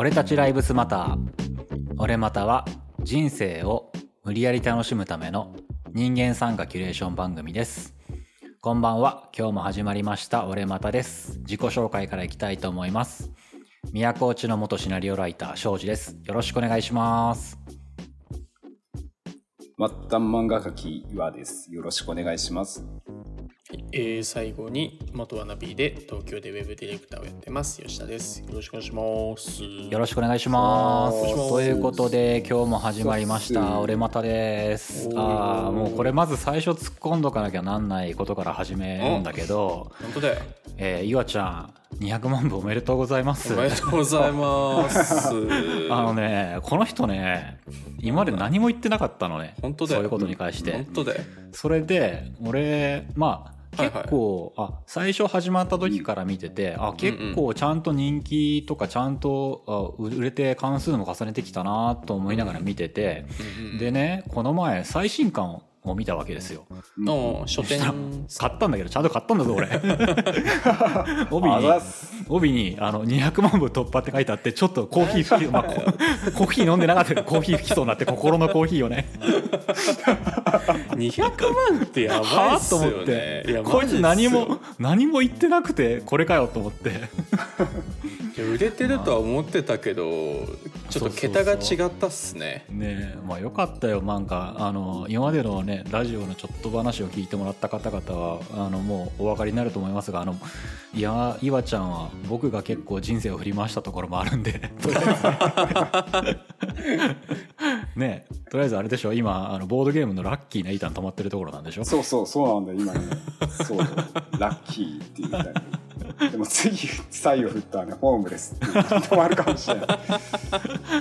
俺たちライブスマター。俺または人生を無理やり楽しむための人間参加キュレーション番組です。こんばんは。今日も始まりました。俺またです。自己紹介からいきたいと思います。宮古内の元シナリオライター庄司です。よろしくお願いします。末端漫画描き岩です。よろしくお願いします。えー、最後に元ワナビーで東京でウェブディレクターをやってます。吉田です。よろしくお願いします。よろしくお願いします。ということで今日も始まりました。俺またです。ああもうこれまず最初突っ込んどかなきゃなんないことから始めるんだけど、本当だよ。えー、いわちゃん200万部おめでとうございます。おめでとうございます。あのねこの人ね今まで何も言ってなかったのね。本当だよ。そういうことに関して、本当だよ。それで俺まあはいはい。結構、あ最初始まった時から見てて、あ結構ちゃんと人気とかちゃんとあ売れて関数も重ねてきたなと思いながら見てて、うんうんでねこの前最新刊を見たわけですよ。の書店。買ったんだけどちゃんと買ったんだぞ俺。帯に帯にあの200万部突破って書いてあってちょっとコーヒー吹き、まあ、ココーヒー飲んでなかったけどコーヒー吹きそうになって心のコーヒーをね200万ってやばいはあっすよと思って。ねいやこいつ何も何も言ってなくてこれかよと思って。売れてるとは思ってたけどちょっと桁が違ったっすね。ねえまあよかったよ。なんかあの今までのねラジオのちょっと話を聞いてもらった方々はあのもうお分かりになると思いますがあのいや岩ちゃんは僕が結構人生を振り回したところもあるんで。とりあえずねえとりあえずあれでしょ今あのボードゲームのラッキーな板に止まってるところなんでしょそうそう、そうなんだ、今ね。そう、ラッキーって言ったり。でも次、左右振ったらね、ホームレスって止まるかもしれない。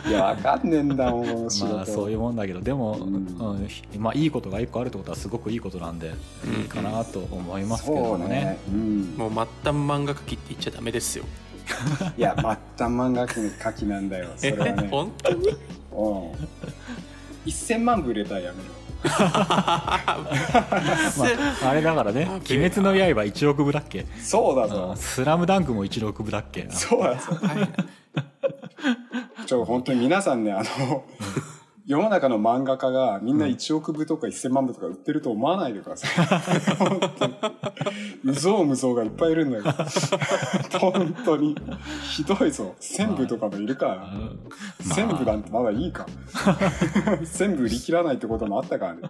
いや、わかんねえんだもん。まあそういうもんだけどでも、ううんんまあいいことが一個あるってことはすごくいいことなんで、いいかなと思いますけどそうもねね。うん。もう末端漫画描きって言っちゃダメですよいや、末端漫画家の書きなんだよ、それはね。本当に？うん。1000万部売れたらやめろ。まあ、あれだからね「鬼滅の刃」1億部だっけ「そうだぞ。スラムダンクも1億部だっけ？そうだぞ。ちょ、本当に皆さんね、あの、世の中の漫画家がみんな1億部とか1000万部とか売ってると思わないでください。本当に。無造無造がいっぱいいるんだよ。本当に。ひどいぞ。1000部とかもいるから。まあ1000部なんてまだいいか。1000部売り切らないってこともあったからね。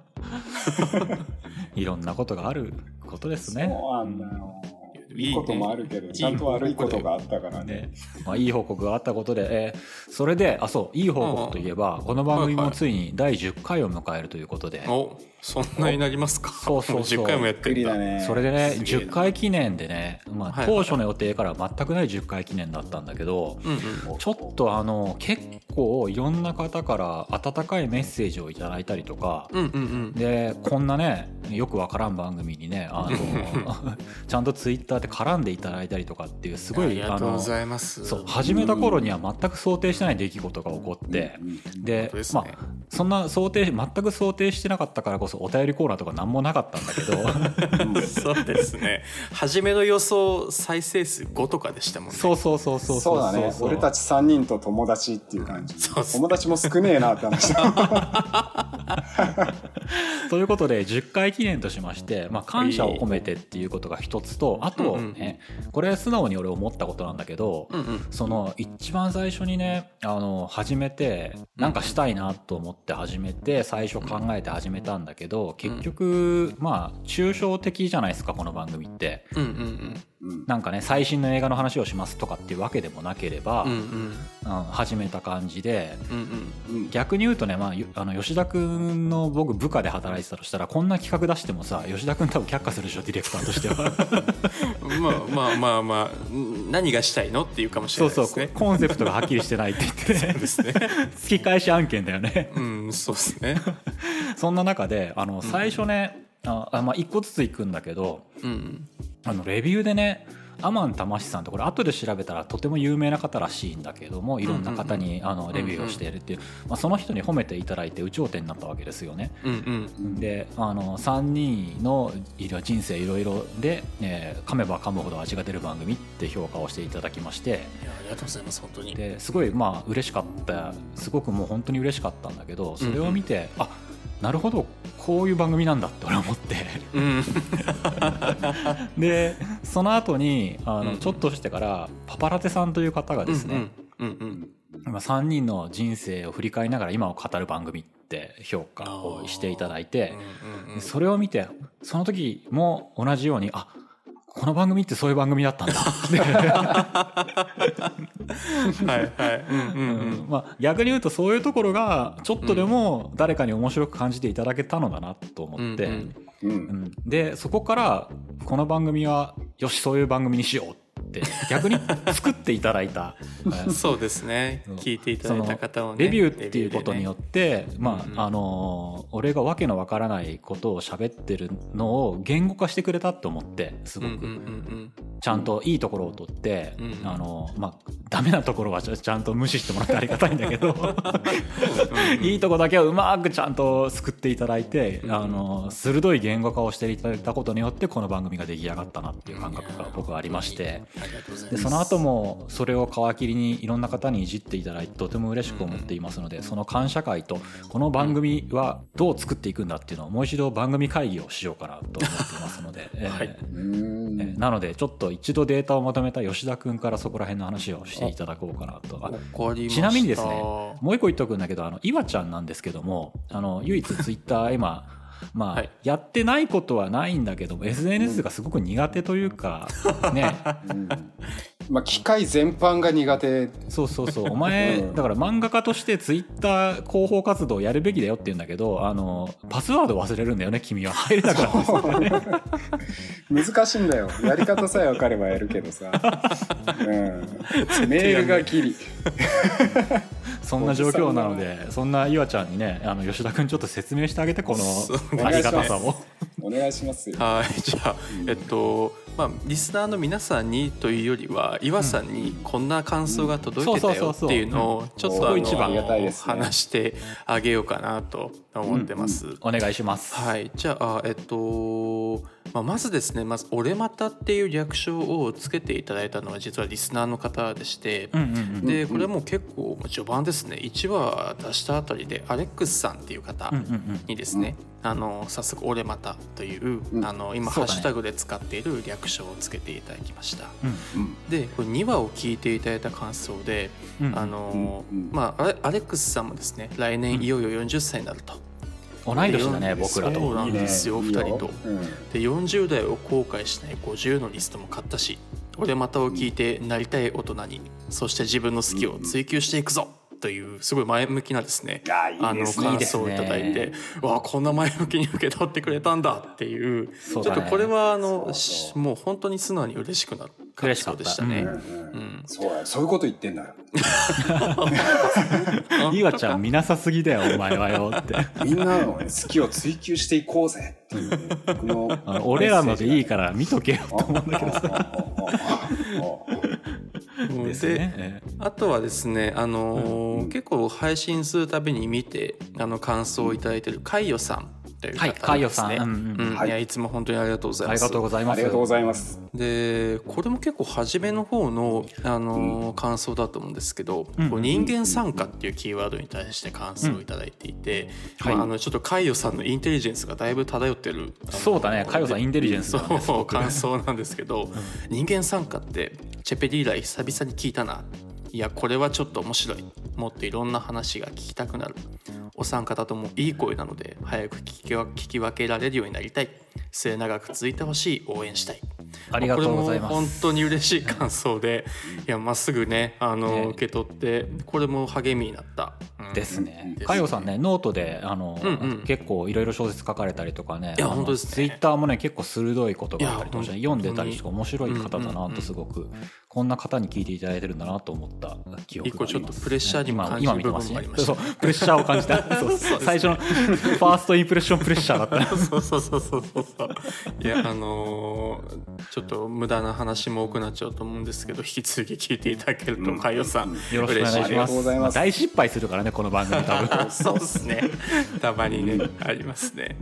いろんなことがあることですそうね。なんだよ。いいこともあるけど、ちゃんと悪いことがあったからね。ね。まあ、いい報告があったことで、えーそれであそういい報告といえば、この番組もついに第10回を迎えるということで、おそんなになりますか？そうそうそう。も10回もやってびっくりんだだね。それでねすげえな。10回記念でね、まあ、当初の予定からは全くない10回記念だったんだけど、うんうん。ちょっとあの結構いろんな方から温かいメッセージをいただいたりとか、うんうんうん。でこんなねよくわからん番組にねあの ちゃんとツイッターで絡んでいただいたりとかっていうすごいあのざいます。そう始めた頃には全く想定してない出来事が起こって、でまあそんな想定全く想定してなかったからこそお便りコーナーとか何もなかったんだけど。そうですね。初めの予想再生数5とかでしたもんね。そうそうそうそうそうだね。俺たち3人と友達っていう感じ。そうっすね友達も少ねえなって話だ。ということで10回記念としまして、まあ、感謝を込めてっていうことが一つとあとね、これ素直に俺思ったことなんだけど、うんうん。その一番最初にねあの始めてなんかしたいなと思って始めて最初考えて始めたんだけど結局まあ抽象的じゃないですかこの番組って。うんうんうんなんかね最新の映画の話をしますとかっていうわけでもなければ、うんうん。うん始めた感じでうんうん。うん。逆に言うとね、まあゆ、あの吉田君の僕部下で働いてたとしたらこんな企画出してもさ吉田君多分却下するでしょディレクターとしては。まあまあまあまあん何がしたいのっていうかもしそうそうれないですね。コンセプトがはっきりしてないって言ってね。ですね。突き返し案件だよね。うんそうですね。そんな中であの最初ね、ああまあ、一個ずつ行くんだけどうんあのレビューでねアマン玉志さんとこれ後で調べたらとても有名な方らしいんだけどもいろんな方にあのレビューをしているっていう、まあ、その人に褒めていただいて有頂天になったわけですよね。うんうんであの3人の人生いろいろで、えー噛めば噛むほど味が出る番組って評価をしていただきまして。いやありがとうございます本当に。ですごいまあ嬉しかった。すごくもう本当に嬉しかったんだけどそれを見て、あなるほど。こういう番組なんだって俺は思って。うん。でその後にあの、うん。ちょっとしてからパパラテさんという方がですね、うんうんまあ3人の人生を振り返りながら今を語る番組って評価をしていただいてそれを見てその時も同じようにあこの番組ってそういう番組だったんだ。はいはい。うんうんうん。まあ、逆に言うとそういうところがちょっとでも誰かに面白く感じていただけたのだなと思って、うんうん。うん。でそこからこの番組はよしそういう番組にしようって逆に作っていただいた。う んそうですね。聞いていただいた方をねレビューっていうことによって、まうんうん。ああの俺がわけのわからないことを喋ってるのを言語化してくれたと思ってすごく、うんうんうんちゃんといいところを取って、うん。あのまあダメなところはちゃちゃんと無視してもらってありがたいんだけど。いいとこだけはうまくちゃんと救っていただいて、うんあの鋭い言語化をしていただいたことによってこの番組が出来上がったなっていう感覚が僕はありまして。でその後もそれを皮切りにいろんな方にいじっていただいてとても嬉しく思っていますのでその感謝会とこの番組はどう作っていくんだっていうのをもう一度番組会議をしようかなと思っていますので、えーなのでちょっと一度データをまとめた吉田君からそこら辺の話をしていただこうかなと。ちなみにですねもう一個言っとくんだけどあの岩ちゃんなんですけどもあの唯一ツイッター今まあ、はい。やってないことはないんだけども SNS がすごく苦手というかね。うん。まあ機械全般が苦手。そうそうそう。お前うん。だから漫画家としてツイッター広報活動をやるべきだよって言うんだけどあのパスワード忘れるんだよね君は。入れね難しいんだよ。やり方さえ分かればやるけどさ、うん、メールがギリ そんな状況なのでそんな岩ちゃんにねあの吉田君ちょっと説明してあげてこのありがたさを。お願いしますよ。はいじゃあえっとまあリスナーの皆さんにというよりは岩さんにこんな感想が届いてたよっていうのをちょっとあのですね話してあげようかなと思ってます。お願いします。はい、じゃあ、えっと、まあ、まずですね、まず、俺またっていう略称をつけていただいたのは、実はリスナーの方でして。うんうんうん。で、これはもう結構序盤ですね、1話出したあたりで、アレックスさんっていう方うんうんうん。にですね。あの、早速、俺またという、うん。あの、今、ハッシュタグで使っている略称をつけていただきました。うん。うんで、これ2話を聞いていただいた感想で、うん。あのまあ、アレックスさんもですね、来年いよいよ40歳になると。同い年だね僕らと。そうなんですよいいね二人と。うん。で40代を後悔しない50のリストも買ったし俺またを聞いてなりたい大人にそして自分の好きを追求していくぞというすごい前向きなですねあいいあのですね。感想をいただいてわあこんな前向きに受け取ってくれたんだっていうね。ちょっとこれはあのそうしそう。もう本当に素直に嬉しくなった嬉しかった。そうでしたね。そうやそういうこと言ってんだ。よ岩ちゃん見なさすぎだよお前はよって。みんなのね好きを追求していこうぜっていう俺らのでいいから見とけよと思うんだけどさ。うんですね。えあとはですね、あのー結構配信するたびに見てあの感想をいただいてるカイヨさんという方はいカイヨさん。ですねうんうん。うん。はい。いやいつも本当にありがとうございます。えありがとうございます。ありがとうございます。でこれも結構初めの方の、あのー感想だと思うんですけど、うん。こう人間参加っていうキーワードに対して感想をいただいていて、はいまあ、あのちょっとカイヨさんのインテリジェンスがだいぶ漂ってる。そうだね。カイヨさんインテリジェンスだね。感想なんですけど、人間参加ってチェペリ以来久々に聞いたないやこれはちょっと面白い。もっといろんな話が聞きたくなる。お三方ともいい声なので早く聞き分けられるようになりたい。末永く続いてほしい。応援したい。ありがとうございます。これも本当に嬉しい感想でいやまっすぐねあの、ね。受け取ってこれも励みになった、うん。ですね。かよさんねノートであの、うんうん。結構いろいろ小説書かれたりとかねいや本当ですね。ツイッターもね結構鋭いことがあったりとか読んでたりとか本面白い方だうんうんうなんとすごくこんな方に聞いていただいてるんだなと思った記憶があります一個ちょっとプレッシャーにも今感じる今見てます部分もありましたそうそうプレッシャーを感じたそう最初のファーストインプレッションプレッシャーだったそうそうそうそうそうそういやあのーちちょっと無駄な話も多くなっちゃうと思うんですけど引き続き聞いていただけると海洋さんよろしくお願いします。大失敗するからねこの番組多分。そうですね。たまにね、ありますね。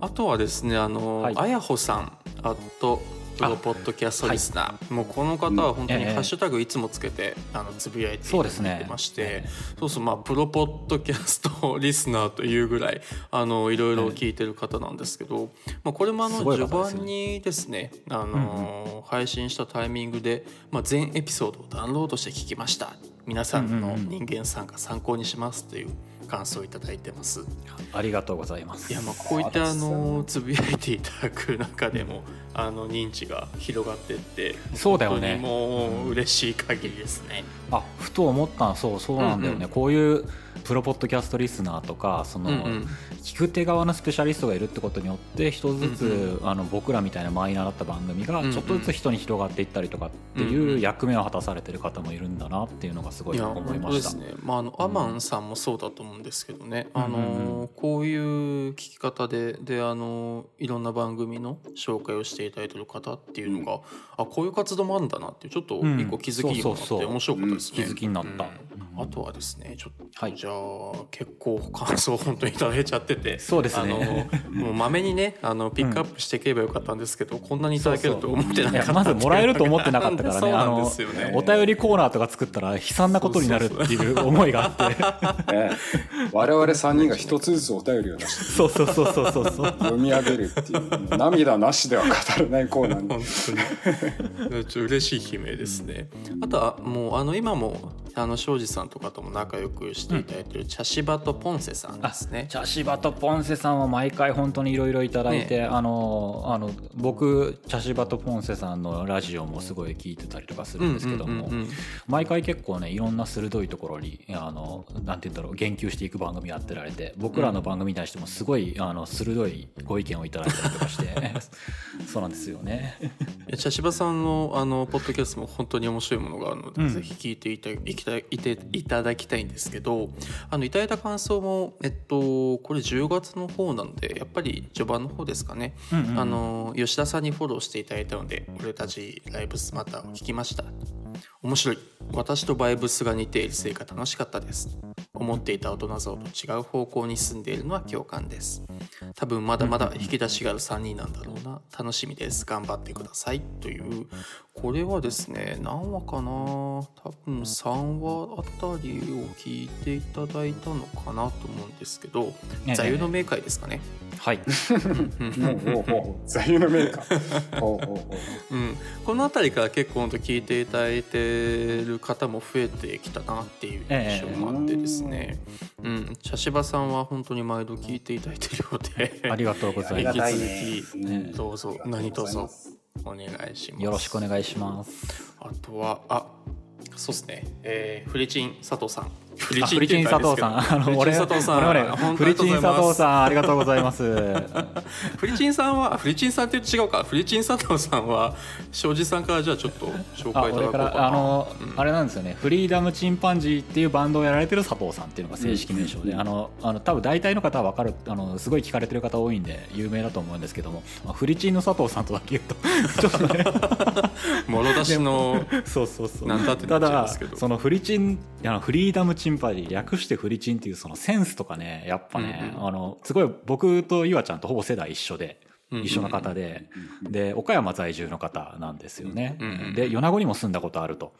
あとはですね、あの、はい。あやほさん、あと。プロポッドキャストリスナー、もうこの方は本当にええ。ハッシュタグいつもつけて、あのつぶやいてそうですねいまして。そうそうまあプロポッドキャストリスナーというぐらいあのいろいろ聞いてる方なんですけど、まあ、これもあの序盤にですねあの、配信したタイミングで、まあ、全エピソードをダウンロードして聞きました。皆さんの人間参加参考にしますという感想をいただいてます。ありがとうございます。いやまあこういったあのつぶやいていただく中でもあの認知が広がっていってそうだよね。もう嬉しい限りですね。あふと思ったそうそうなんだよね、うんうん。こういうプロポッドキャストリスナーとかその、うんうん。聞く手側のスペシャリストがいるってことによって一つずつ、うんあの僕らみたいなマイナーだった番組がちょっとずつ人に広がっていったりとかってうんいううん役目を果たされてる方もいるんだなっていうのがすごい思い本ました。当ですね、まあ、あのアマンさんもそうだと思うんですけどね、あのこういう聞き方でであのいろんな番組の紹介をしていただいてる方っていうのが、あこういう活動もあるんだなってちょっとうん。一個気づきにもなって面白かったですね、うん気づきになった。うんあとはですねちょっと、はい。じゃあ結構感想を本当にいただいちゃっててそうですね。あのもうまめにねあのピックアップしていければよかったんですけど、こんなにいただけると思ってなかったまずもらえると思ってなかったからそうねあなんでのすよね。お便りコーナーとか作ったら悲惨なことになるっていう思いがあって。ね。我々3人が一つずつお便りを出してそうそうそうそうそうそう。読み上げるっていう涙なしでは語れないコーナーに。本当に。ちょっと嬉しい悲鳴ですね。あとはもうあの今もあの庄司さんとかとも仲良くしていただいてる茶芝とポンセさんですね。茶芝とポンセさんは毎回本当にいろいろいただいて、あのあの僕茶芝とポンセさんのラジオもすごい聞いてたりとかするんですけども、うんうんうんうん。毎回結構ねいろんな鋭いところにあのなんて言うんだろう言及していく番組やってられて僕らの番組に対してもすごいあの鋭いご意見をいただいたりとかして そうなんですよね。茶芝さんのあのポッドキャストも本当に面白いものがあるので、うん。ぜひ聞いていたいきたいいていただきたいんですけどあのいただいた感想もえっとこれ10月の方なのでやっぱり序盤の方ですかね、うんうんうん。あの吉田さんにフォローしていただいたので俺たちライブスマターを聞きました。面白い。私とバイブスが似ているせいか楽しかったです。思っていた大人像と違う方向に進んでいるのは共感です。多分まだまだ引き出しがある3人なんだろうな。楽しみです。頑張ってください。というこれはですね何話かな。多分3話あたりを聞いていただいたのかなと思うんですけどええ。座右の銘会ですかね、はい、座右の銘か。ほうん、この辺りから結構本当聞いていただいてる方も増えてきたなっていう印象もあってですね、うん、茶芝さんは本当に毎度聞いていただいてるようで。ありがとうございます。引ねき続き。どうぞ。何卒お願いします。よろしくお願いします。あとはあそうですね、えー、フリチン佐藤さんフあフリチン佐藤さん、あの俺、佐藤さん。俺々フリチン佐藤さん、ありがとうございます。フリチンさんはフリチンさんって違うか。フリチン佐藤さんは庄司さんからじゃあちょっと紹あ介いただこうかあの、うん。あれなんですよね。フリーダムチンパンジーっていうバンドをやられてる佐藤さんっていうのが正式名称で、あのあの多分大体の方は分かるあのすごい聞かれてる方多いんで有名だと思うんですけども、まあ、フリチンの佐藤さんとだけ言うと ちょっとね。もろ出しのそうそうそう。なんだってなただっちゃいますけど。そのフリチンあのフリーダムチンパンジー略してフリチンっていうそのセンスとかねやっぱね、うんうん。あのすごい僕と岩ちゃんとほぼ世代一緒で。一緒の方で、で岡山在住の方なんですよね、で米子にも住んだことあると、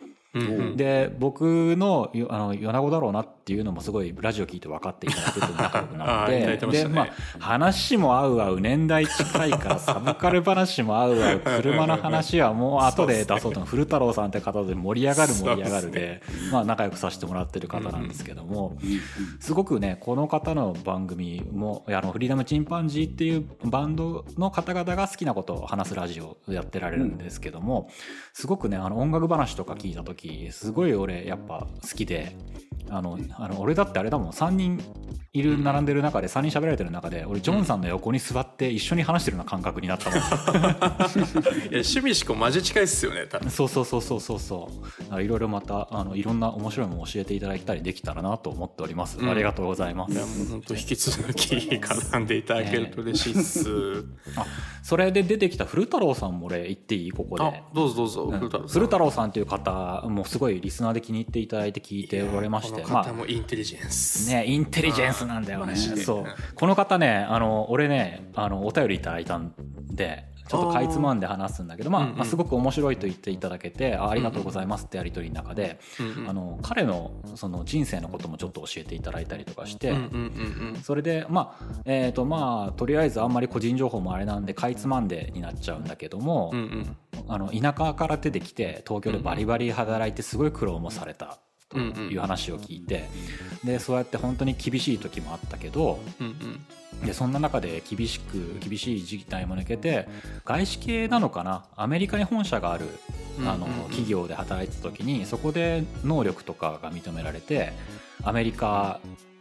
で僕のよあの米子だろうなっていうのもすごいラジオ聞いて分かっていただいてて仲良くなって。でまあ話も合う合う年代近いからサブカル話も合う合う車の話はもう後で出そうと古太郎さんって方で盛り上がる盛り上がるでまあ仲良くさせてもらってる方なんですけどもすごくねこの方の番組もあのフリーダムチンパンジーっていうバンドの方々が好きなことを話すラジオをやってられるんですけどもすごくねあの音楽話とか聞いた時時すごい俺やっぱ好きであのあの俺だってあれだもん3人いる並んでる中で3人喋られてる中で俺ジョンさんの横に座って一緒に話してるような感覚になったもん。いや趣味しかマジ近いっすよね多分。そうそうそうそうそうそう。いろいろまたあのいろんな面白いものを教えていただいたりできたらなと思っております、うん。ありがとうございます。いやもう本当引き続き絡んでいただけると嬉しいっす、あそれで出てきた古太郎さんも俺言っていい？ここで。あどうぞどうぞ、うん。古太郎さん。古太郎さんという方もすごいリスナーで気に入っていただいて聞いておられましてこのまあ方もインテリジェンス、ねインテリジェンスなんだよね。そう。この方ねあの俺ねあのお便りいただいたんでちょっとかいつまんで話すんだけどまあ、うんうん。まあすごく面白いと言っていただけてあありがとうございますってやり取りの中で、うんうんあの彼のその人生のこともちょっと教えていただいたりとかして、うんうんうんそれでまあえーとまあとりあえずあんまり個人情報もあれなんでかいつまんでになっちゃうんだけども、うんうん。あの田舎から出てきて東京でバリバリ働いてすごい苦労もされたという話を聞いてでそうやって本当に厳しい時もあったけどうんうんでそんな中で厳しく厳しい事態も抜けて外資系なのかな？アメリカに本社があるあの企業で働いてた時にそこで能力とかが認められてアメリカ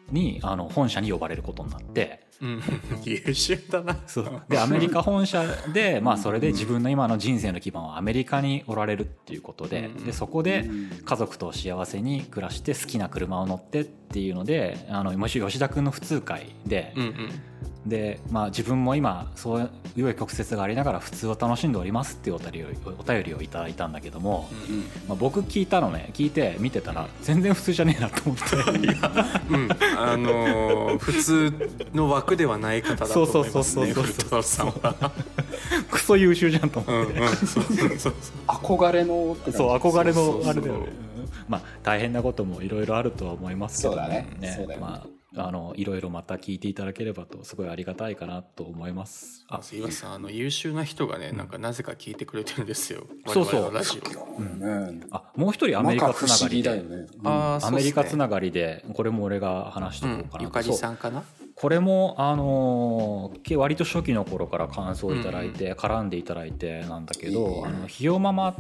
にあの本社に呼ばれることになって。うん。優秀だな。そう。でアメリカ本社で、まあ、それで自分の今の人生の基盤はアメリカにおられるっていうことでうん。でそこで家族と幸せに暮らして好きな車を乗ってっていうのであのもし吉田君の普通会でうんうんで、まあ、自分も今そういう曲折がありながら普通を楽しんでおりますっていうお便りをお便りをいただいたんだけども、まあ、僕聞いたのね聞いて見てたら全然普通じゃねえなと思って。うん、あのー普通の枠ではない方だと思いますねそうそうそうそう古太郎さんは。クソ優秀じゃんと思って、うんうんそうそうそう憧れのそう憧れそうそうそうのあれだよねまあ大変なこともいろいろあるとは思いますけどそうだね。そうだよねまああのいろいろまた聞いていただければとすごいありがたいかなと思います。ああ岩さん。あの優秀な人がねなんかなぜか聞いてくれてるんですよ。そうそう。ラジオね。あもう一人アメリカつながりで、アメリカつながりでこれも俺が話しとすねこうかな、うん。ゆかりさんかな？これもあのー割と初期の頃から感想をいただいて、絡んでいただいてなんだけど「あのひよママ」っ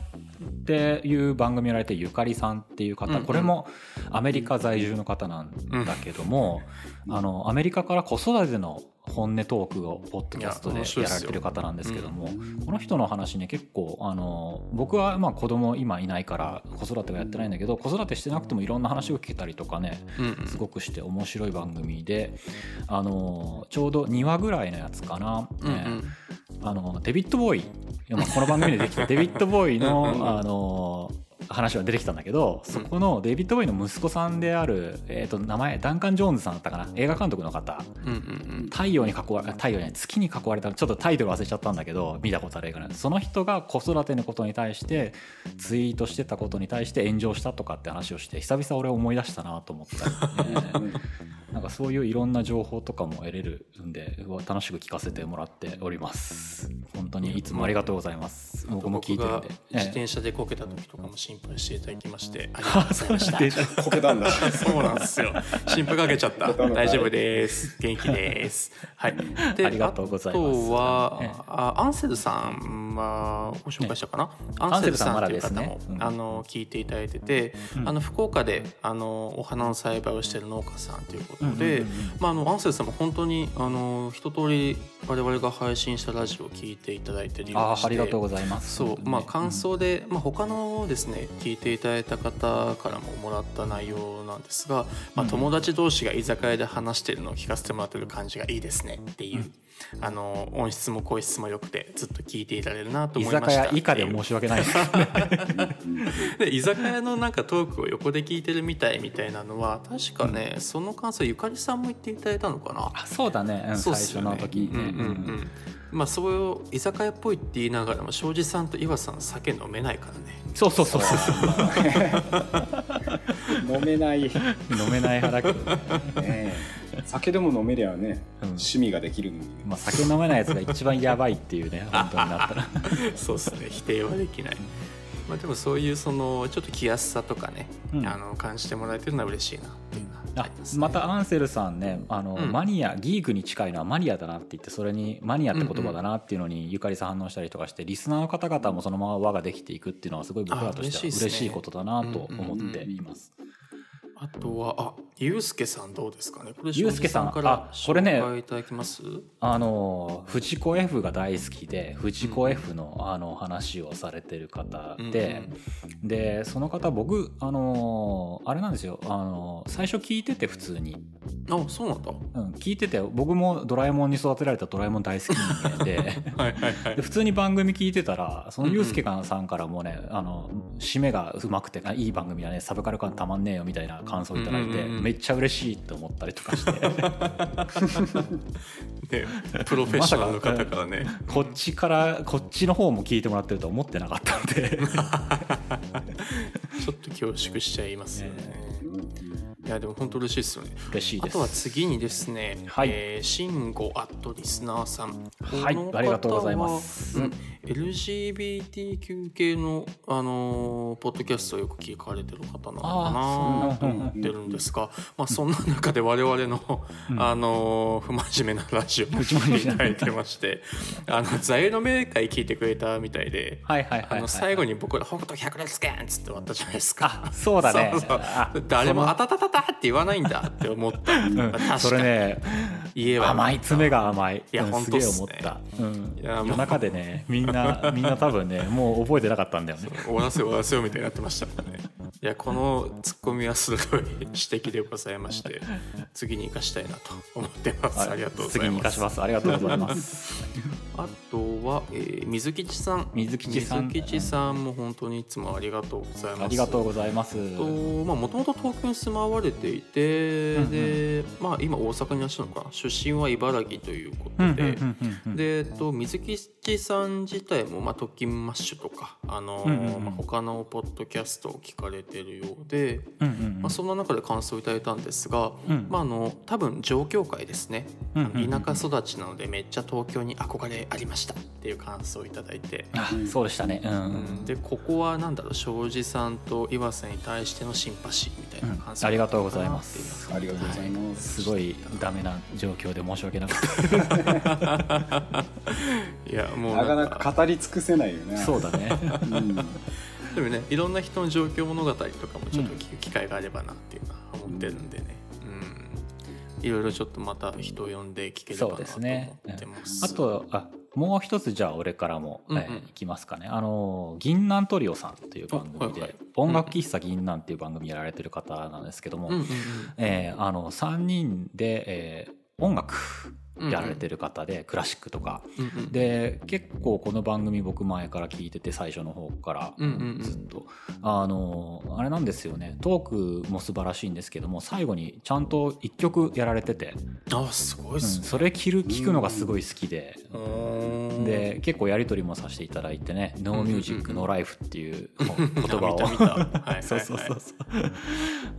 ていう番組をやられてゆかりさんっていう方、これもアメリカ在住の方なんだけども、あのアメリカから子育ての本音トークをポッドキャストでやられてる方なんですけども、うんこの人の話ね結構あの僕はまあ子供今いないから子育てはやってないんだけど子育てしてなくてもいろんな話を聞けたりとかねすごくして面白い番組で、あのちょうど2話ぐらいのやつかな、うんうねんあのデビッド・ボーイ。まあこの番組でできたデビッド・ボーイのあの話が出てきたんだけどそこのデビッド・ボーイの息子さんである、えー、と名前ダンカン・ジョーンズさんだったかな？映画監督の方。太陽に囲われ太陽じゃない月に囲われたちょっとタイトル忘れちゃったんだけど見たことある映画なんです。その人が子育てのことに対してツイートしてたことに対して炎上したとかって話をして久々俺思い出したなと思ったりね。う んなんかそういういろんな情報とかも得れるんで楽しく聞かせてもらっております。本当にいつもありがとうございます。僕も聞いてるんで。自え転車でこけた時とかも心配していただきまして ありがとうございました電車こけたんだそうなんですよ。心配かけちゃった。大丈夫です。元気です。はい。でありがとうございますあとは、ええあアンセルさんはご紹介したかな？アンセルさんという方も、あの聞いていただいてて、あの福岡であのお花の栽培をしている農家さんということで、まああのアンセルさんも本当にあの一通り我々が配信したラジオを聞いていただいてあでしてあありがとうございますそう、まあ、本感想で、まあ、他のですね聞いていただいた方からももらった内容なんですが、まあ、うん。友達同士が居酒屋で話してるのを聞かせてもらってる感じがいいですねっていう、あの音質も声質も良くてずっと聞いていられるなと思いました。酒屋以下で申し訳ないです で居酒屋のなんかトークを横で聞いてるみたいみたいなのは確かね、その感想ゆかりさんも言っていただいたのかな？あそうだね、うんそうっ最初の時にね、うんうんうんまあそういう居酒屋っぽいって言いながらも庄司さんと岩さん酒飲めないからね。そうそうそう。そう飲めない、ね飲めない派だけどね、え、酒でも飲めりゃね、うん。趣味ができるのにね。まあ、酒飲めないやつが一番やばいっていうね 本当になったら。そうですね。否定はできない、まあ、でもそういうそのちょっと気安さとかね、うん。あの感じてもらえてるのは嬉しいなっていうあまたアンセルさんねあの、うん。マニアギークに近いのはマニアだなって言ってそれにマニアって言葉だなっていうのにゆかりさん反応したりとかしてリスナーの方々もそのまま輪ができていくっていうのはすごい僕らとしては嬉しいことだなと思っています。あとはあゆうすけさんどうですかね？これゆうすけさんからあこれね紹介いただきます？あの藤子 F が大好きで藤子 F のあの話をされてる方で、でその方僕あのあれなんですよ。あの最初聞いてて普通に、うんうんあそうなんだ。うん、聞いてて僕もドラえもんに育てられたドラえもん大好き人間で。はいはいはい。で普通に番組聞いてたらそのユうスケさんからもね、あの締めがうまくてあいい番組だねサブカル感たまんねえよみたいな感想をいただいて、うんうんうんめっちゃ嬉しいと思ったりとかして。ねプロフェッショナルの方からね。こっちからこっちの方も聞いてもらってるとは思ってなかったんで。ちょっと恐縮しちゃいますよね。いやでも本当嬉しいですよね。嬉しいです。あとは次にですね、はい。えー、シンゴアットリスナーさん。はいありがとうございます。うん、LGBTQ 系の、あのーポッドキャストをよく聞かれてる方なのかなと思ってるんですが、まあ、そんな中で我々の、あのー不真面目なラジオ を聞いていただいてまして、あの、座右の銘会聞いてくれたみたいで、最後に僕ら「北斗百裂拳!」っつって終わったじゃないですか。あそうだね。そうそう。あ誰も「そのあたたたた」って言わないんだ。って思った、うん。それね家は。甘い爪が甘い。いやうん本当っすげえ思った、うん、い中でねみんな みんな多分ねもう覚えてなかったんだよね。終わらせよう終わらせようみたいになってましたからね。いやこのツッコミは鋭い指摘でございまして次に生かしたいなと思ってます。ありがとうござい次に生ますかします。ありがとうございます。あとは、えー水吉さん。水吉さん。水吉さんも本当にいつもありがとうございます。ありがとうございます。とまあもともと東京に住まわれていて、うんうん。でまあ今大阪にいらっしゃるのかな？出身は茨城ということで、で、えっと、水吉さん自体も、まあ、トキンマッシュとか、あのまあ、他のポッドキャストを聞かれてるようで、まあ、そんな中で感想をいただいたんですが、うん。まあ、あの多分状況会ですね、うんうん田舎育ちなのでめっちゃ東京に憧れありました。っていう感想をいただいて、あそうでしたね。うん、うんでここはなんだろう庄司さんと岩瀬に対してのシンパシーみありがとうございます。ありがとうございます。すごいダメな状況で申し訳なかった。いやもうなか。なかなんか語り尽くせないよね。そうだね。うん。でもねいろんな人の状況物語とかもちょっと聞く機会があればなっていうのは思ってるんでね、うん、いろいろちょっとまた人を呼んで聞ければそうなと思ですね。ってます。あとあもう一つじゃあ俺からも、うんうん。えーいきますかね。あの銀杏トリオさんという番組で、あはいはい。音楽喫茶銀杏っていう番組やられてる方なんですけども、うんうんうん。えーあの3人で、えー音楽やられてる方で、クラシックとか。うんうんで結構この番組僕前から聞いてて最初の方からうんうんうん。ずっと、あのあれなんですよね。トークも素晴らしいんですけども最後にちゃんと1曲やられてて、あすごいっうん。すね。それ聞る聞くのがすごい好きで、で結構やり取りもさせていただいてね「ノーミュージックノーライフっていう言葉を。そうそうそうそ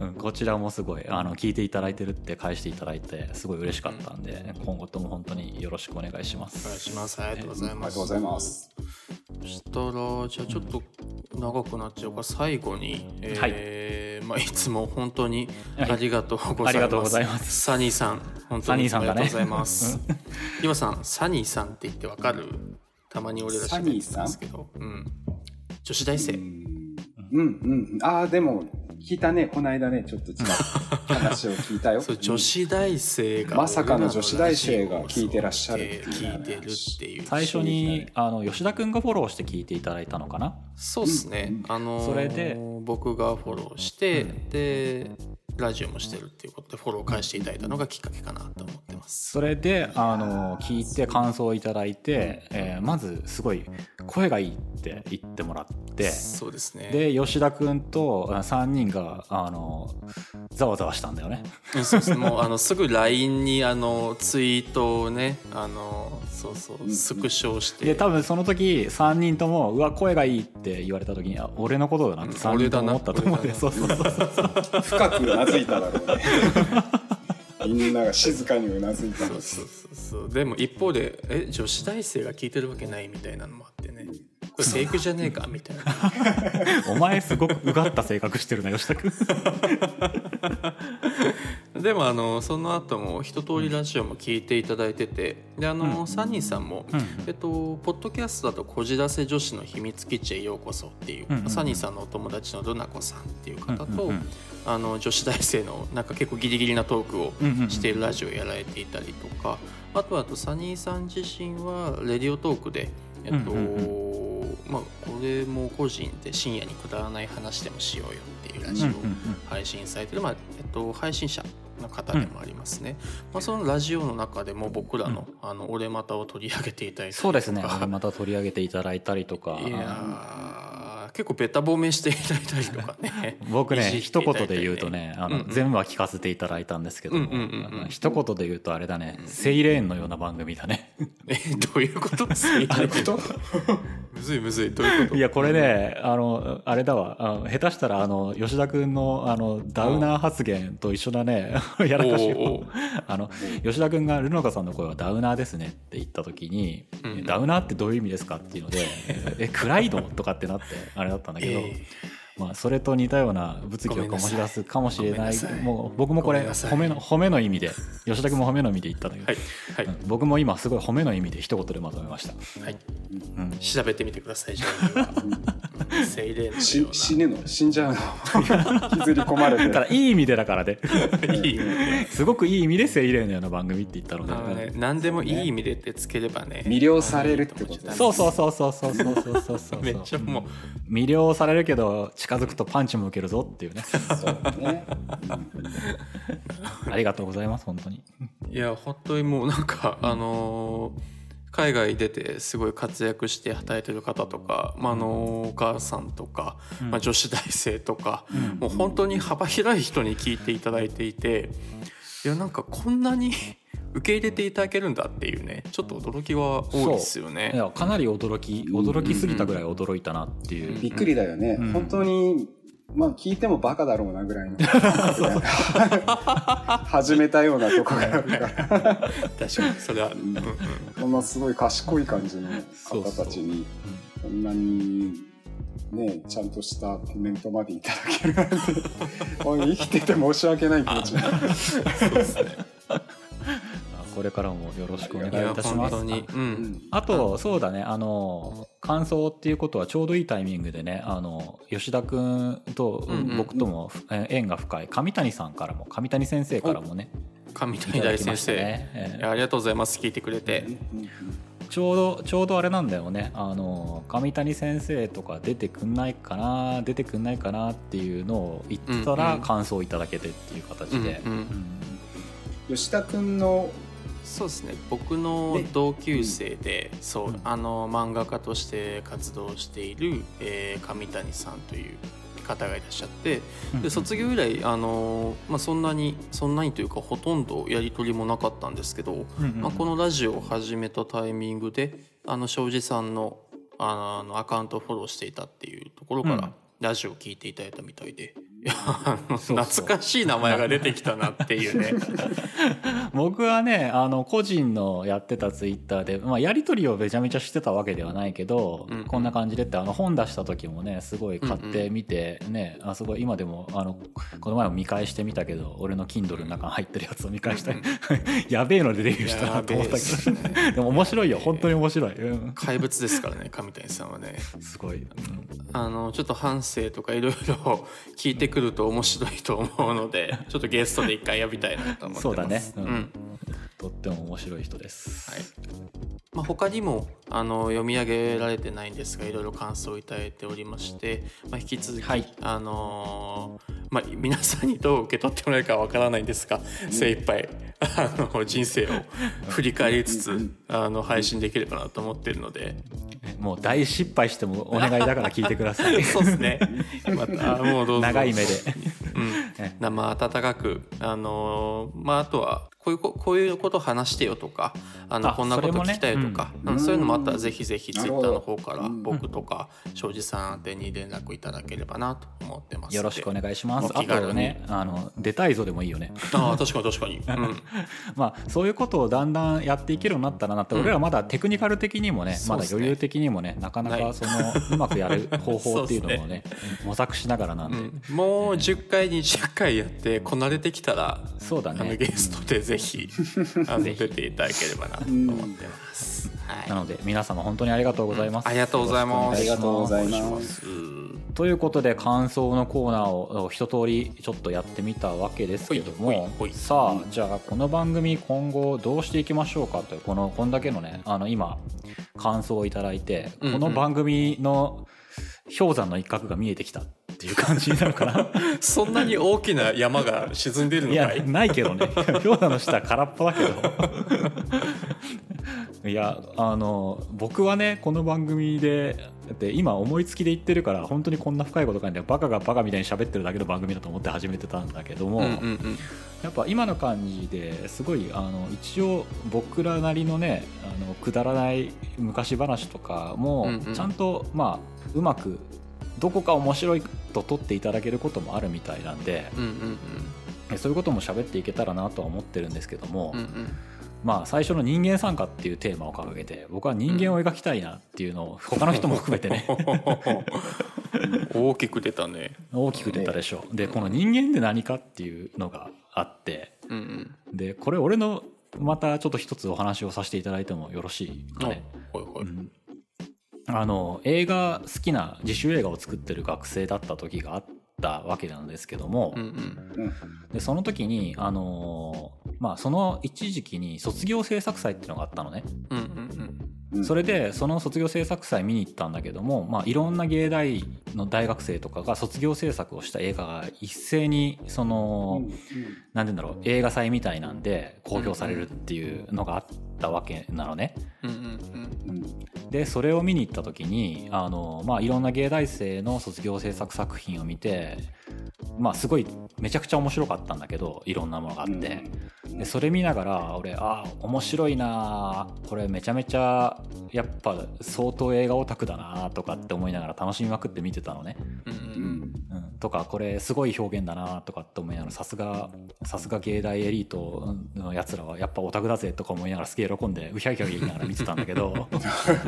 う、うん、こちらもすごいあの聞いていただいてるって返していただいてすごい嬉しかったんで、今後とも本当によろしくお願いしまお願いすします。ありがとうございます。ありがとうございます。そしたらじゃあちょっと長くなっちゃうから最後に、えーまあ、いつも本当にありがとうございます。ありがとうございますサニーさん本当にサニーさんだねありがとうございます。今さんサニーさんって言ってわかる？たまに俺ら喋ってますけど、うん、女子大生。うんうん。ああ、でも、聞いたね。この間ね、ちょっとちらっと話を聞いたよ。そう女子大生がまさかの女子大生が聞いてらっしゃるっていう。ね聞いてるっていう。最初にあの吉田君がフォローして聞いていただいたのかな？そうですね、あのーそれで僕がフォローして、でラジオもしてるっていうことでフォロー返していただいたのがきっかけかなと思ってます。それであの聞いて感想をいただいて、えーまずすごい声がいいって言ってもらってそうですね。で吉田君と3人があのざわざわしたんだよね。うんそうですもうあのすぐ LINE にあのツイートをねあのそうそうスクショして。で多分その時3人とも「うわ声がいい」って言われた時にあ俺のことだなって3人とも思ったと思うんで俺だな。そうそうそう深くうなずいただろうね。みんなが静かにうなずいたそうそうそうそう。でも一方でえ女子大生が聞いてるわけないみたいなのもあってね。これフェイクじゃねえか？みたいな。お前すごくうがった性格してるな吉田君でもあのその後も一通りラジオも聞いていただいててであの、うん。サニーさんも、うん。えっと、ポッドキャストだと「こじらせ女子の秘密基地へようこそ」っていう、うんうんうん。サニーさんのお友達のルナ子さんっていう方と、うんうんうんあの女子大生のなんか結構ギリギリなトークをしているラジオをやられていたりとか、あとはあとサニーさん自身はレディオトークで、えっとうんまあ、これも個人で深夜にくだらない話でもしようよっていうラジオを配信されてる、まあえっと、配信者の方でもありますね、まあ、そのラジオの中でも僕らの「あの俺また」を取り上げていただいたりとか。そうですね。また取り上げていただいたりとか。いやー結構べた褒めしていただいたりとかね。僕ねいじってい一言で言うとねあの、うんうん。全部は聞かせていただいたんですけども、うんうんうんうん。一言で言うとあれだね、セイレーンのような番組だね。えどういうこと？ですかむずいむずい。どういうこと？いやこれねあのあれだわ。あの下手したらあの吉田君のあのダウナー発言と一緒だね。やらかしをあの吉田君が「ルノカさんの声はダウナーですね」って言った時に「うんダウナーってどういう意味ですか?」っていうので「え暗いの?」とかってなってあれだったんだけど、えまあ、それと似たような物議を醸し出すかもしれない。もう僕もこれ褒めの褒めの意味で吉田君も褒めの意味で言ったんだけど、はいはい。うん僕も今すごい褒めの意味で一言でまとめました、はい。うん、調べてみてくださいじゃあ。セイレーンしのよう死ぬの？死んじゃうの？引きずり込まれただて。いい意味でだからで。ねすごくいい意味でセイレーンのような番組って言ったので、あのね何でもいい意味でってつければね。魅了されるってことだね。そうそうそうそうそうそうそうそうそう めっちゃもう。魅了されるけど近づくとパンチも受けるぞっていうね。そうだねありがとうございます本当に。いや本当にもうなんかあのー海外出てすごい活躍して働いてる方とか、まあ、あのお母さんとか、まあ、女子大生とか、もう本当に幅広い人に聞いていただいていていやなんかこんなに受け入れていただけるんだっていうねちょっと驚きは多いですよいね。やかなり驚き驚きすぎたぐらい驚いたなっていう、びっくりだよね、うん。本当にまあ聞いてもバカだろうなぐらいの。始めたようなとこがあるから。確かにそれは、うん。うんこんなすごい賢い感じの方たちにこんなにねちゃんとしたコメントまでいただけるなんて。生きてて申し訳ない気持ち。そうですねこれからもよろしくお願いいたします。本当に、う、うん。んあとそうだね。あの感想っていうことはちょうどいいタイミングでねあの吉田君と僕ともえ縁が深い上谷さんからも上谷先生からもね上谷大先生、ね。ありがとうございます。聞いてくれて。うんちょうどちょうどあれなんだよね。あの上谷先生とか出てくんないかな出てくんないかなっていうのを言ってたら感想をいただけてっていう形で、うんうん。うん。吉田君のそうですね。僕の同級生で、そう、うん。あの漫画家として活動している、えー上谷さんという方がいらっしゃってで卒業以来あの、まあ、そんなにそんなにというかほとんどやり取りもなかったんですけど、まあ、このラジオを始めたタイミングであの庄司さんのあのアカウントをフォローしていたっていうところから、うん。ラジオを聞いていただいたみたいで。懐かしい名前が出てきたなっていうね。僕はねあの個人のやってたツイッターで、まあ、やり取りをめちゃめちゃしてたわけではないけど、うんうん。こんな感じでってあの本出した時もねすごい買ってみてね、あすごい今でもあのこの前も見返してみたけど俺の Kindle の中に入ってるやつを見返したり やべえのでデビューしたなと思ったけど。でも面白いよ。本当に面白い、うん、怪物ですからね上谷さんはね。すごい、うん。あのちょっと反省とかいろいろ聞いてくると面白いと思うので ちょっとゲストで一回呼びたいなと思ってます。そうだね。うん。うん。とっても面白い人です、はい。まあ、他にもあの読み上げられてないんですがいろいろ感想をいただいておりまして、まあ、引き続き、はい。あのーまあ、皆さんにどう受け取ってもらえるかわからないんですが、精一杯あの人生を 振り返りつつあの配信できればなと思っているので。もう大失敗してもお願いだから聞いてください。そうですね。またもうどうぞ。長い目で。うん、生温かくあのーまああとはこういうここういうこと話してよとかあのあこんなこと聞きたいとかうんうんそういうのもあったらぜひぜひツイッターの方からうん僕とか庄司さん宛てに連絡いただければなと思ってます。よろしくお願いします。お気軽に。あとねあの出たいぞでもいいよね。ああ確かに確かに、うん、まあそういうことをだんだんやっていけるようになったらなって、うん。俺らまだテクニカル的にもねまだそうっすね。余裕的にもねなかなかそのうまくやる方法っていうのもね 模索しながらなんで、うん。もう10回20回やってこなれてきたら、そうだあのねゲストでぜひ、あの出ていただければなと思ってます。はい。なので皆様本当にありがとうございます、ありがとうございます。ありがとうございまます。す。ということで感想のコーナーを一通りちょっとやってみたわけですけども。さあじゃあこの番組今後どうしていきましょうかというこのこんだけのねあの今感想をいただいてうんうん。この番組の氷山の一角が見えてきたっていう感じになるかな。そんなに大きな山が沈んでるいやのかい？ないけどね。氷山の下は空っぽだけど。いやあの僕はねこの番組でだって今思いつきで言ってるから本当にこんな深いこと考えてバカがバカみたいに喋ってるだけの番組だと思って始めてたんだけども、うんうんうん。やっぱ今の感じですごいあの一応僕らなりのねあのくだらない昔話とかもうんうん。ちゃんと、まあうまくどこか面白いと取っていただけることもあるみたいなんで、うんうん。えそういうことも喋っていけたらなとは思ってるんですけども、うんうんまあ最初の人間参加っていうテーマを掲げて僕は人間を描きたいなっていうのを他の人も含めてね 大きく出たね。大きく出たでしょうでこの人間って何かっていうのがあってうんうん。でこれ俺のまたちょっと一つお話をさせていただいてもよろしいかね、ほいほい。うんあの映画好きな自主映画を作ってる学生だった時があったわけなんですけども、うんうん。うんでその時にあのーまあその一時期に卒業制作祭っていうのがあったのね、うんうんうんそれでその卒業制作祭見に行ったんだけども、まあ、いろんな芸大の大学生とかが卒業制作をした映画が一斉にその、うんなんて言うんだろう映画祭みたいなんで公表されるっていうのがあったわけなのね。でそれを見に行った時にあの、まあ、いろんな芸大生の卒業制作作品を見て、まあ、すごいめちゃくちゃ面白かったんだけどいろんなものがあって。でそれ見ながら俺あ面白いなこれめちゃめちゃやっぱ相当映画オタクだなとかって思いながら楽しみまくって見てたのね、うん、とかこれすごい表現だなとかって思いながらさすがさすが芸大エリートのやつらはやっぱオタクだぜとか思いながらすげえ喜んでうひゃうひゃ言いながら見てたんだけど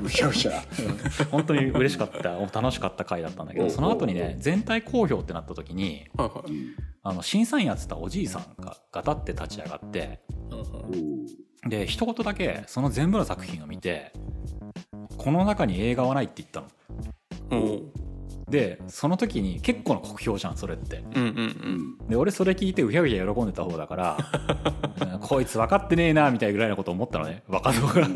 うひゃうひゃ本当に嬉しかった楽しかった回だったんだけどその後にね全体公表ってなった時に。あの審査員やってたおじいさんがガタって立ち上がってで一言だけその全部の作品を見てこの中に映画はないって言ったのでその時に結構な酷評じゃんそれって。うんうんで俺それ聞いてうひゃうひゃ喜んでた方だからうん こいつ分かってねえなみたいぐらいのこと思ったのね若造が。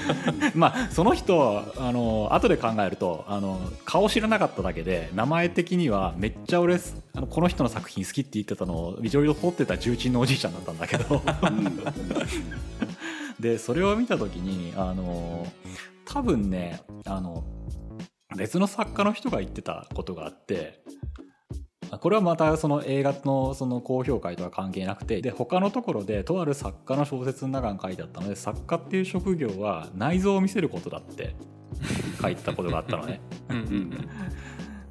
まあその人あの後で考えるとあの顔知らなかっただけで名前的にはめっちゃ俺あのこの人の作品好きって言ってたのをいろいろ撮ってた重鎮のおじいちゃんだったんだけど。でそれを見た時にあの多分ねあの別の作家の人が言ってたことがあってあこれはまたその映画のその高評価とは関係なくてで他のところでとある作家の小説の中に書いてあったので作家っていう職業は内臓を見せることだって書いてたことがあったのね。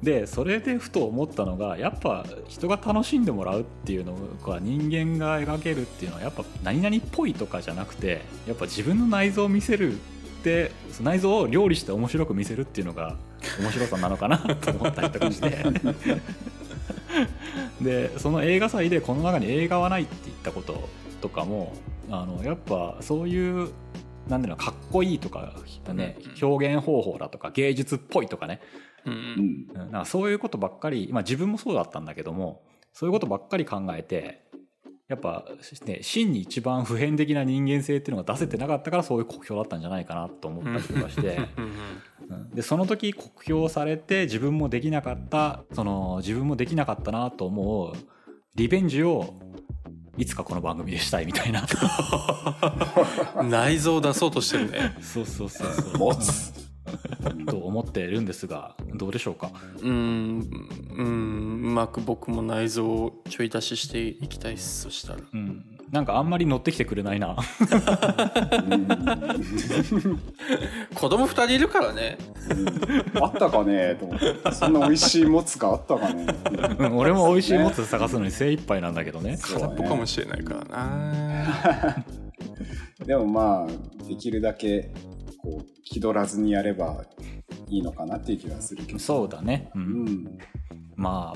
でそれでふと思ったのがやっぱ人が楽しんでもらうっていうのが人間が描けるっていうのはやっぱ何々っぽいとかじゃなくてやっぱ自分の内臓を見せるって内臓を料理して面白く見せるっていうのが面白さなのかなと思ったりとかして。でその映画祭でこの中に映画はないって言ったこととかもあのやっぱそういうなんだろうかっこいいとかね表現方法だとか芸術っぽいとかね。うん。なんかそういうことばっかり、まあ、自分もそうだったんだけどもそういうことばっかり考えてやっぱ、ね、真に一番普遍的な人間性っていうのが出せてなかったからそういう酷評だったんじゃないかなと思ったりとかして。うん。でその時酷評されて自分もできなかった。その自分もできなかったなと思うリベンジをいつかこの番組でしたいみたいな。内臓を出そうとしてるね。そうそうそうそう。持つ と思っているんですがどうでしょうか？うんうんうまく僕も内臓をちょい出ししていきたいっすそしたら。うん。なんかあんまり乗ってきてくれないな。子供二人いるからね。あったかねと思って。そんな美味しいもつがあったかねうん俺も美味しいもつ探すのに精一杯なんだけどね。空っぽかもしれないからな でもまあできるだけこう気取らずにやればいいのかなっていう気がするけど。そうだね、う、うん。んま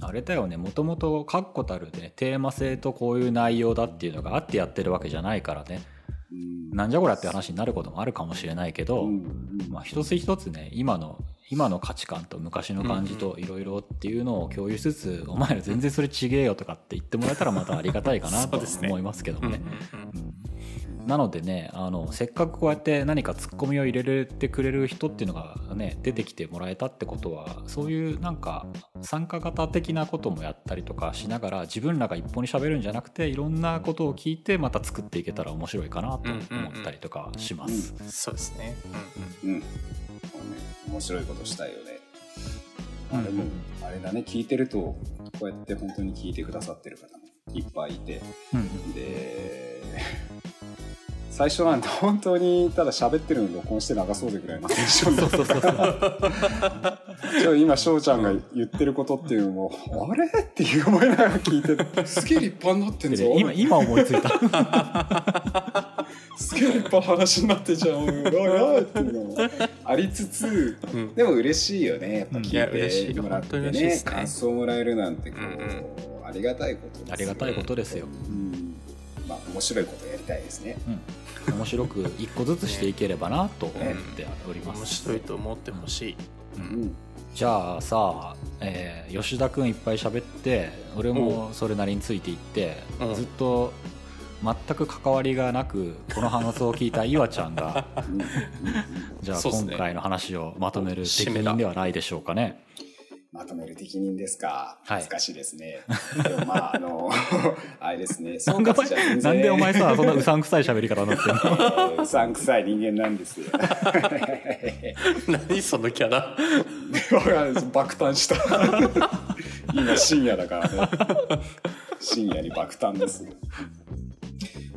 ああれだよね。もともと確固たるねテーマ性とこういう内容だっていうのがあってやってるわけじゃないからね。うん。なんじゃこりゃって話になることもあるかもしれないけど、うんまあ、一つ一つね今の今の価値観と昔の感じといろいろっていうのを共有しつつ、お前ら全然それちげえよとかって言ってもらえたらまたありがたいかなと思いますけどもね。うんうんなのでねあのせっかくこうやって何かツッコミを入れてくれる人っていうのがね出てきてもらえたってことはそういうなんか参加型的なこともやったりとかしながら自分らが一本に喋るんじゃなくていろんなことを聞いてまた作っていけたら面白いかなと思ったりとかします。うんそうですね。うん、もうね、面白いことしたいよね。あれも、あれだね、聞いてると、こうやって本当に聞いてくださってる方もいっぱいいて、うんうん。で、最初なんて本当にただ喋ってるの録音して流そうぜぐらいのテンションだそうそうそう ちょ今翔ちゃんが言ってることっていうのもあれ？っていう思いながら聞いててすげえ立派になってんぞ。で今今思いついた。すげえ立派な話になってんじゃん。おいおいっていうのもありつつうん。でも嬉しいよねやっぱ聞いて。もらってねですね。感想もらえるなんてこう、うん。ありがたいことですよ。ありがたいことですよ、うん。まあ面白いことやりたいですね。うん、面白く一個ずつしていければなと思っております、面白いと思ってほしい。ううん。んじゃあさ、えー吉田君いっぱい喋って俺もそれなりについていって、うん。ずっと全く関わりがなくこの話を聞いた岩ちゃんが。じゃあ今回の話をまとめる責任ではないでしょうかね。まとめる適任ですか？はい。難しいですね、でもまああの あれですね。総なんでお前括じゃ全然なんでお前さそんなうさんくさい喋り方になってんの？え ーうさんくさい人間なんですよ。何そのキャラ？爆誕した。今深夜だからね。深夜に爆誕です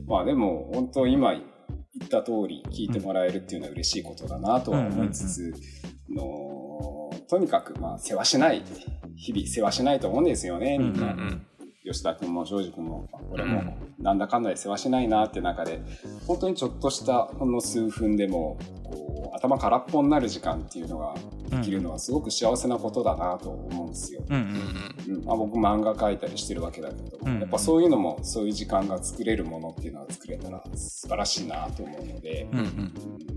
まあでも本当今言った通り聞いてもらえるっていうのは嬉しいことだなとは思いつつ、のとにかくまあ世話しない日々世話しないと思うんですよねみんな、うんうん。吉田君も庄司君も。俺もなんだかんだで世話しないなって中で本当にちょっとしたほんの数分でもこう頭空っぽになる時間っていうのができるのはすごく幸せなことだなと思うんですよ。まあ、僕漫画描いたりしてるわけだけど、うん。やっぱそういうのもそういう時間が作れるものっていうのは作れたら素晴らしいなと思うので、うんうんうん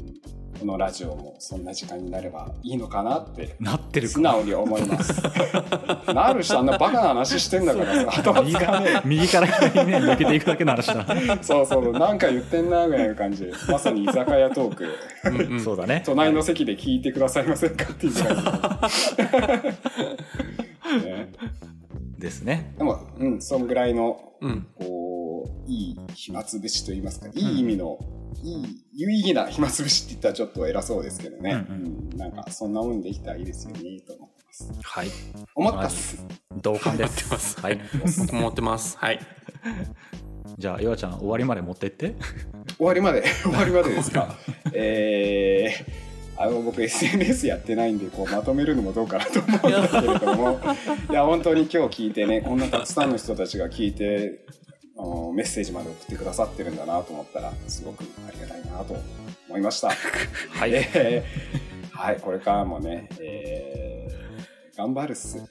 このラジオもそんな時間になればいいのかなってなってる素直に思います。なるしあんなバカな話してんだからさ 頭右か使わ右から左にね抜けていくだけの話だ、そうそう、なんか言ってんなぐらいの感じ。で、まさに居酒屋トーク、うんうん。そうだね。隣の席で聞いてくださいませんかっていう感じ。で、ね。ですね。でも、うん、そんぐらいの、うん。こう、いい暇つぶしと言いますか、いい意味の、いい、有意義な暇つぶしって言ったらちょっと偉そうですけどね。ううんんなんか、そんなもんできたらいいですよね、と思ってます。はい思ったっす。同感で思ってますすはい思ってます。はい。じゃあ岩ちゃん終わりまで持ってって 終わりまで終わりまでですか？えー、あの僕 SNS やってないんでこうまとめるのもどうかなと思うんだけれどもいや本当に今日聞いてねこんなたくさんの人たちが聞いてメッセージまで送ってくださってるんだなと思ったらすごくありがたいなと思いました。はい、え ーはいこれからもね、えー頑張るっす。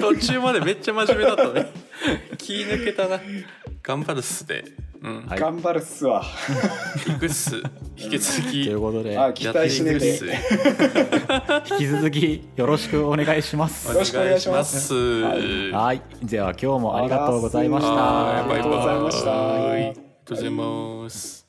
途中までめっちゃ真面目だったね。気抜けたな。頑張るっすで。うん。はい頑張るっすわ。行くっす。引き続とき。いうことであ期待しねてやっていくっす。引き続きよろしくお願いしますよろしくお願いしますはいでは今日もありがとうございました。ありがとうございましたありがとうございます。